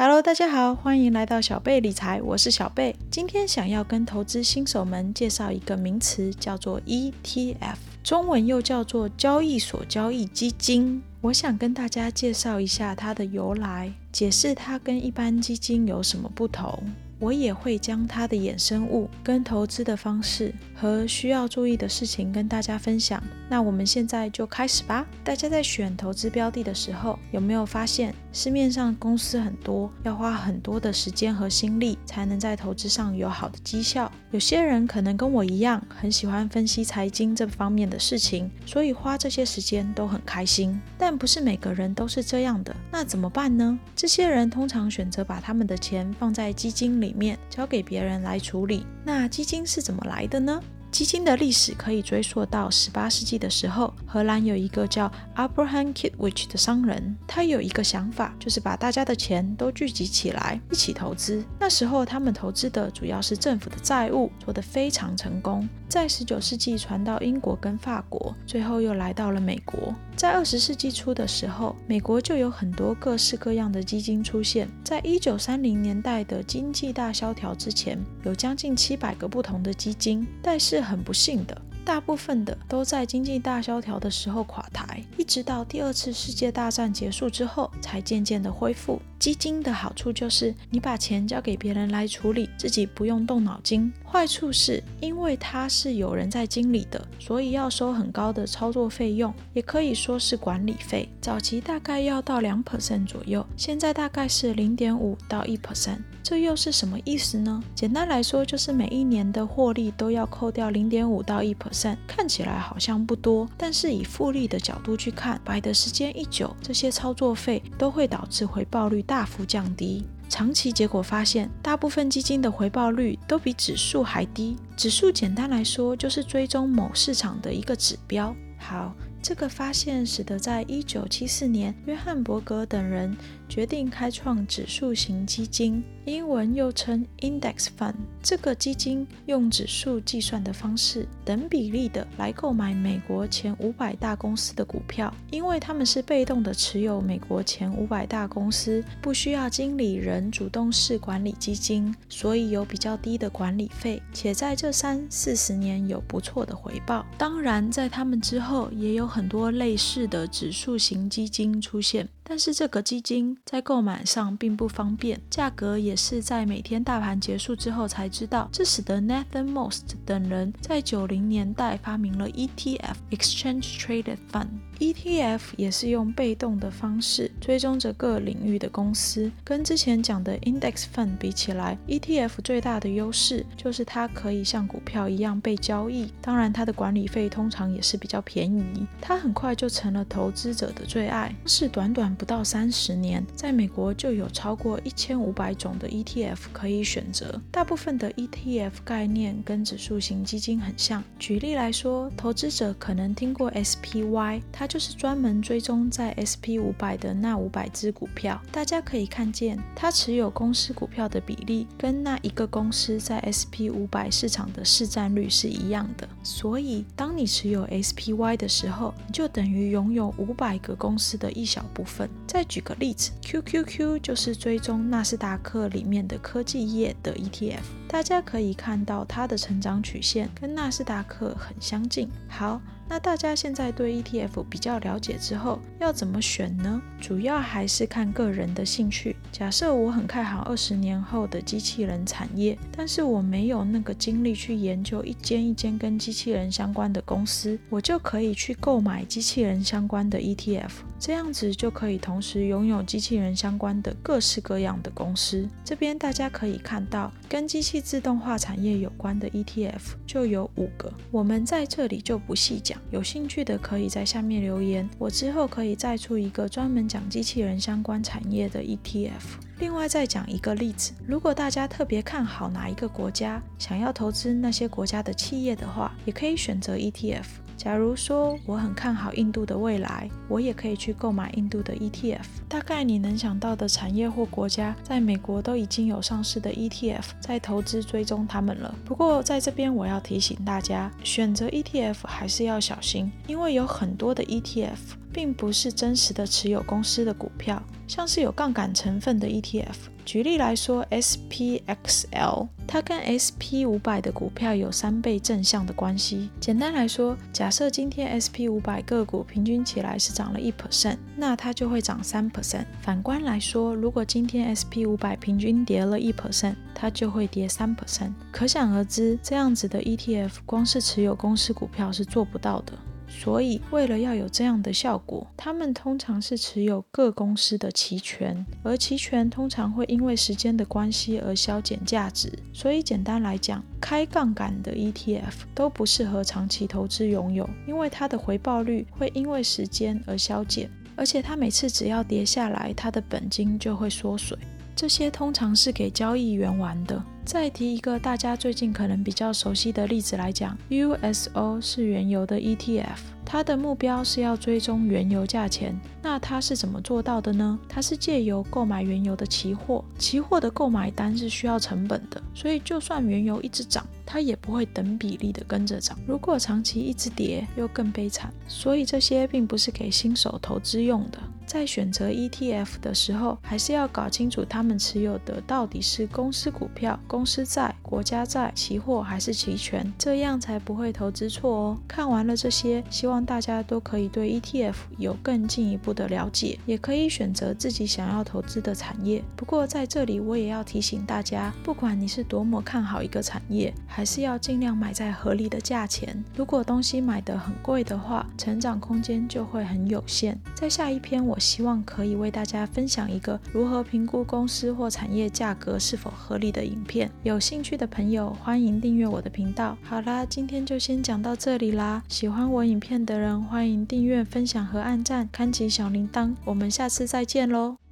Hello，大家好，欢迎来到小贝理财，我是小贝。今天想要跟投资新手们介绍一个名词，叫做 ETF，中文又叫做交易所交易基金。我想跟大家介绍一下它的由来，解释它跟一般基金有什么不同。我也会将它的衍生物、跟投资的方式和需要注意的事情跟大家分享。那我们现在就开始吧。大家在选投资标的的时候，有没有发现市面上公司很多，要花很多的时间和心力才能在投资上有好的绩效？有些人可能跟我一样，很喜欢分析财经这方面的事情，所以花这些时间都很开心。但不是每个人都是这样的，那怎么办呢？这些人通常选择把他们的钱放在基金里。里面交给别人来处理。那基金是怎么来的呢？基金的历史可以追溯到十八世纪的时候，荷兰有一个叫 Abraham Kitwich 的商人，他有一个想法，就是把大家的钱都聚集起来一起投资。那时候他们投资的主要是政府的债务，做得非常成功。在十九世纪传到英国跟法国，最后又来到了美国。在二十世纪初的时候，美国就有很多各式各样的基金出现。在一九三零年代的经济大萧条之前，有将近七百个不同的基金，但是是很不幸的。大部分的都在经济大萧条的时候垮台，一直到第二次世界大战结束之后，才渐渐的恢复。基金的好处就是，你把钱交给别人来处理，自己不用动脑筋。坏处是因为它是有人在经理的，所以要收很高的操作费用，也可以说是管理费。早期大概要到两 percent 左右，现在大概是零点五到一 percent。这又是什么意思呢？简单来说，就是每一年的获利都要扣掉零点五到一 percent，看起来好像不多，但是以复利的角度去看，摆的时间一久，这些操作费都会导致回报率大幅降低。长期结果发现，大部分基金的回报率都比指数还低。指数简单来说，就是追踪某市场的一个指标。好。这个发现使得在一九七四年，约翰伯格等人决定开创指数型基金，英文又称 Index Fund。这个基金用指数计算的方式，等比例的来购买美国前五百大公司的股票，因为他们是被动的持有美国前五百大公司，不需要经理人主动式管理基金，所以有比较低的管理费，且在这三四十年有不错的回报。当然，在他们之后也有。很多类似的指数型基金出现。但是这个基金在购买上并不方便，价格也是在每天大盘结束之后才知道。这使得 Nathan Most 等人在九零年代发明了 ETF（Exchange Traded Fund）。ETF 也是用被动的方式追踪着各领域的公司。跟之前讲的 Index Fund 比起来，ETF 最大的优势就是它可以像股票一样被交易。当然，它的管理费通常也是比较便宜。它很快就成了投资者的最爱。是短短。不到三十年，在美国就有超过一千五百种的 ETF 可以选择。大部分的 ETF 概念跟指数型基金很像。举例来说，投资者可能听过 SPY，它就是专门追踪在 SP 五百的那五百只股票。大家可以看见，它持有公司股票的比例跟那一个公司在 SP 五百市场的市占率是一样的。所以，当你持有 SPY 的时候，就等于拥有五百个公司的一小部分。再举个例子，QQQ 就是追踪纳斯达克里面的科技业的 ETF，大家可以看到它的成长曲线跟纳斯达克很相近。好。那大家现在对 ETF 比较了解之后，要怎么选呢？主要还是看个人的兴趣。假设我很看好二十年后的机器人产业，但是我没有那个精力去研究一间一间跟机器人相关的公司，我就可以去购买机器人相关的 ETF，这样子就可以同时拥有机器人相关的各式各样的公司。这边大家可以看到，跟机器自动化产业有关的 ETF 就有五个，我们在这里就不细讲。有兴趣的可以在下面留言，我之后可以再出一个专门讲机器人相关产业的 ETF。另外再讲一个例子，如果大家特别看好哪一个国家，想要投资那些国家的企业的话，也可以选择 ETF。假如说我很看好印度的未来，我也可以去购买印度的 ETF。大概你能想到的产业或国家，在美国都已经有上市的 ETF 在投资追踪他们了。不过在这边我要提醒大家，选择 ETF 还是要小心，因为有很多的 ETF。并不是真实的持有公司的股票，像是有杠杆成分的 ETF。举例来说，SPXL，它跟 SP 五百的股票有三倍正向的关系。简单来说，假设今天 SP 五百个股平均起来是涨了一 percent，那它就会涨三 percent。反观来说，如果今天 SP 五百平均跌了一 percent，它就会跌三 percent。可想而知，这样子的 ETF 光是持有公司股票是做不到的。所以，为了要有这样的效果，他们通常是持有各公司的期权，而期权通常会因为时间的关系而消减价值。所以，简单来讲，开杠杆的 ETF 都不适合长期投资拥有，因为它的回报率会因为时间而消减，而且它每次只要跌下来，它的本金就会缩水。这些通常是给交易员玩的。再提一个大家最近可能比较熟悉的例子来讲，USO 是原油的 ETF。它的目标是要追踪原油价钱，那它是怎么做到的呢？它是借由购买原油的期货，期货的购买单是需要成本的，所以就算原油一直涨，它也不会等比例的跟着涨。如果长期一直跌，又更悲惨。所以这些并不是给新手投资用的。在选择 ETF 的时候，还是要搞清楚他们持有的到底是公司股票、公公司债、国家债、期货还是期权，这样才不会投资错哦。看完了这些，希望。大家都可以对 ETF 有更进一步的了解，也可以选择自己想要投资的产业。不过在这里，我也要提醒大家，不管你是多么看好一个产业，还是要尽量买在合理的价钱。如果东西买得很贵的话，成长空间就会很有限。在下一篇，我希望可以为大家分享一个如何评估公司或产业价格是否合理的影片有兴趣的朋友，欢迎订阅我的频道。好啦，今天就先讲到这里啦。喜欢我影片的人，欢迎订阅、分享和按赞，开启小铃铛。我们下次再见喽！